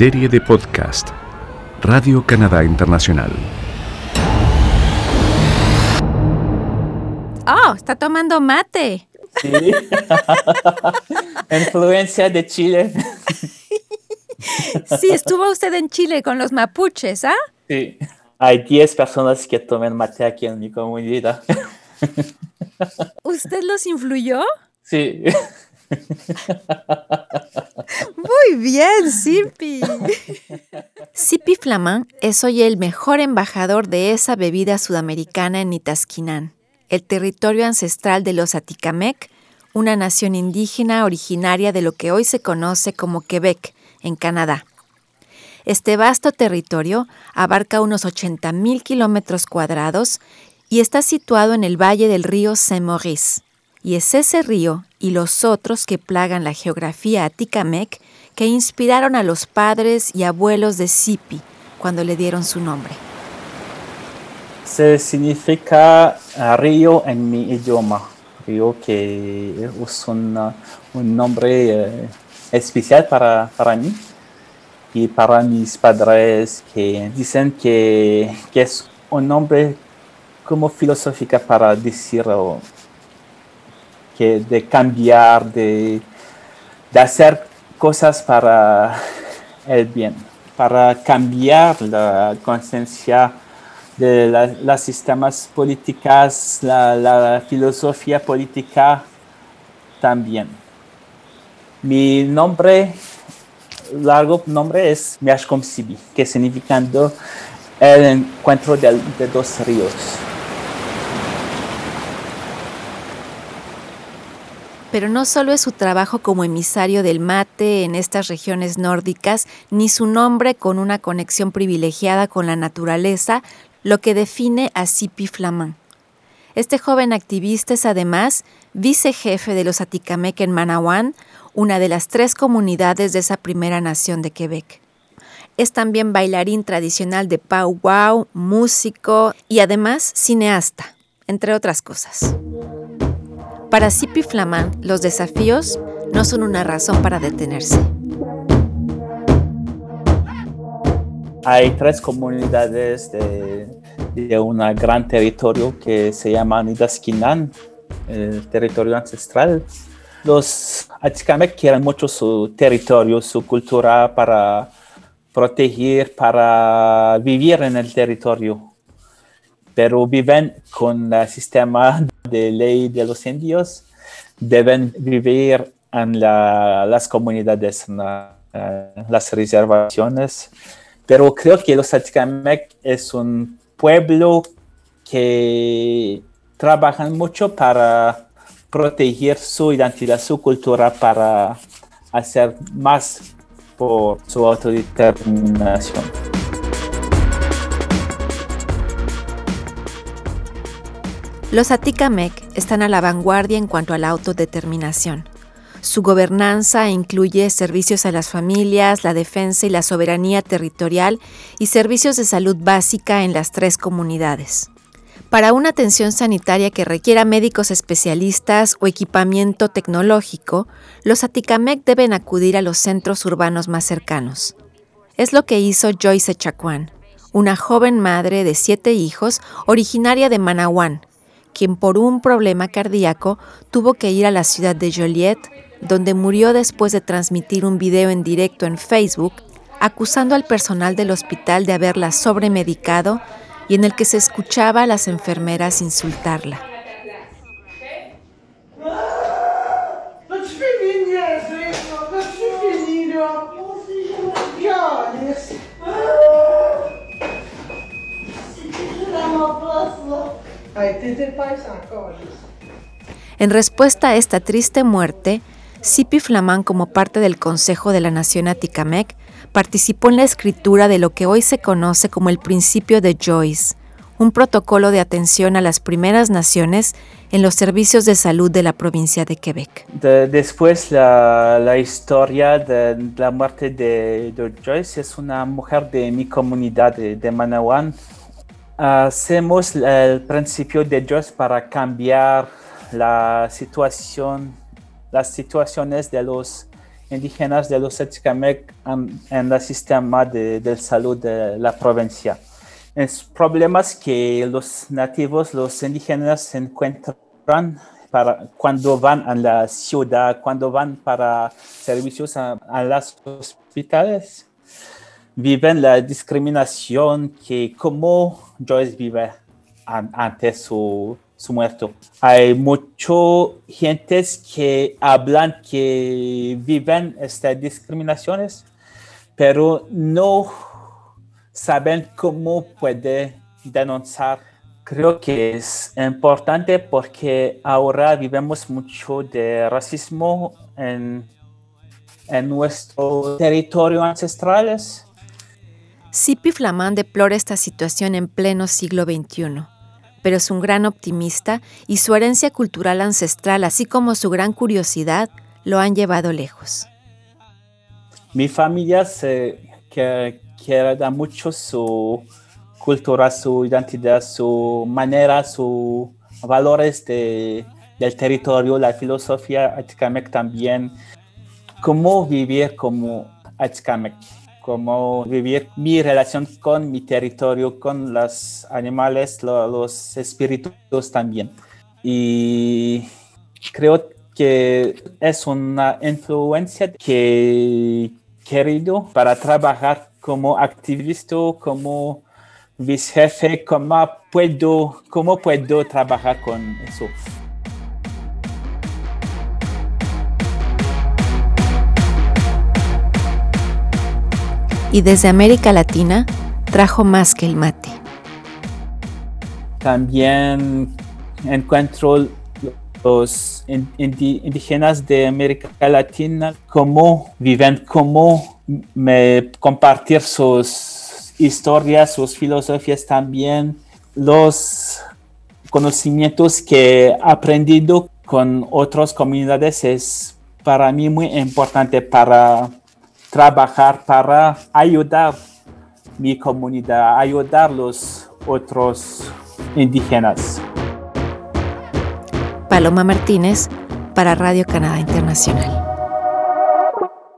Serie de podcast Radio Canadá Internacional. Oh, está tomando mate. Sí. Influencia de Chile. Sí, estuvo usted en Chile con los mapuches, ¿ah? Sí. Hay 10 personas que toman mate aquí en mi comunidad. ¿Usted los influyó? Sí. Muy bien, Sipi. Sipi Flamand es hoy el mejor embajador de esa bebida sudamericana en Nitasquinán, el territorio ancestral de los Atikamekw, una nación indígena originaria de lo que hoy se conoce como Quebec, en Canadá. Este vasto territorio abarca unos 80.000 kilómetros cuadrados y está situado en el valle del río Saint-Maurice. Y es ese río y los otros que plagan la geografía Atikamekw que inspiraron a los padres y abuelos de Sipi cuando le dieron su nombre. Se significa uh, río en mi idioma. Río que es una- un nombre eh, especial para, para mí y para mis padres que dicen que, que es un nombre como filosófica para decir de cambiar, de, de hacer cosas para el bien, para cambiar la conciencia de la- las sistemas políticas, la, filosofía política también. Mi nombre, largo nombre es Miashkom Sibi, que significando el encuentro de dos ríos. Pero no solo es su trabajo como emisario del mate en estas regiones nórdicas, ni su nombre con una conexión privilegiada con la naturaleza, lo que define a Sipi Flamand. Este joven activista es además vicejefe de los Atikamekw en Manawan, una de las tres comunidades de esa primera nación de Quebec. Es también bailarín tradicional de Pau Wow, músico y además cineasta, entre otras cosas. Para Sipi Flamand, los desafíos no son una razón para detenerse. Hay tres comunidades de, un gran territorio que se llama Nidaskinan, el territorio ancestral. Los Atikamekw quieren mucho su territorio, su cultura para proteger, para vivir en el territorio, pero viven con el sistema de ley de los indios, deben vivir en la- las comunidades, en la- las reservaciones pero creo que los Atikamekw es un pueblo que trabajan mucho para proteger su identidad, su cultura, para hacer más por su autodeterminación. Los Atikamekw están a la vanguardia en cuanto a la autodeterminación. Su gobernanza incluye servicios a las familias, la defensa y la soberanía territorial y servicios de salud básica en las tres comunidades. Para una atención sanitaria que requiera médicos especialistas o equipamiento tecnológico, los Atikamekw deben acudir a los centros urbanos más cercanos. Es lo que hizo Joyce Chacuán, una joven madre de siete hijos originaria de Manawan, quien por un problema cardíaco tuvo que ir a la ciudad de Joliet, donde murió después de transmitir un video en directo en Facebook acusando al personal del hospital de haberla sobremedicado y en el que se escuchaba a las enfermeras insultarla. En respuesta a esta triste muerte, Sipi Flamand, como parte del Consejo de la Nación Atikamekw, participó en la escritura de lo que hoy se conoce como el principio de Joyce, un protocolo de atención a las primeras naciones en los servicios de salud de la provincia de Quebec. De- después la, la historia de la muerte de, de Joyce es una mujer de mi comunidad de, de Manawan. Hacemos el principio de Joyce para cambiar la situación, las situaciones de los indígenas de los Atikamekw en, el sistema de, salud de la provincia. Es problemas que los nativos, los indígenas se encuentran para cuando van a la ciudad, cuando van para servicios a, a los hospitales, viven la discriminación que como Joyce vive an, antes su, su muerto. Hay muchas gentes que hablan que viven estas discriminaciones, pero no saben cómo puede denunciar. Creo que es importante porque ahora vivimos mucho de racismo en, en nuestro territorio ancestrales. Sipi Flamand deplora esta situación en pleno siglo XXI, pero es un gran optimista y su herencia cultural ancestral, así como su gran curiosidad, lo han llevado lejos. Mi familia se mucho su cultura, su identidad, su manera, sus valores de, del territorio, la filosofía Atikamekw también, cómo vivir como Atikamekw, cómo vivir mi relación con mi territorio, con los animales, lo, los espíritus también. Y creo que es una influencia que querido para trabajar como activista, como vicejefe, cómo puedo, cómo puedo trabajar con eso. Y desde América Latina trajo más que el mate. También encuentro los indígenas de América Latina, cómo viven, cómo compartir sus historias, sus filosofías también, los conocimientos que he aprendido con otras comunidades es para mí muy importante para trabajar, para ayudar mi comunidad, ayudar los otros indígenas. Paloma Martínez para Radio Canadá Internacional.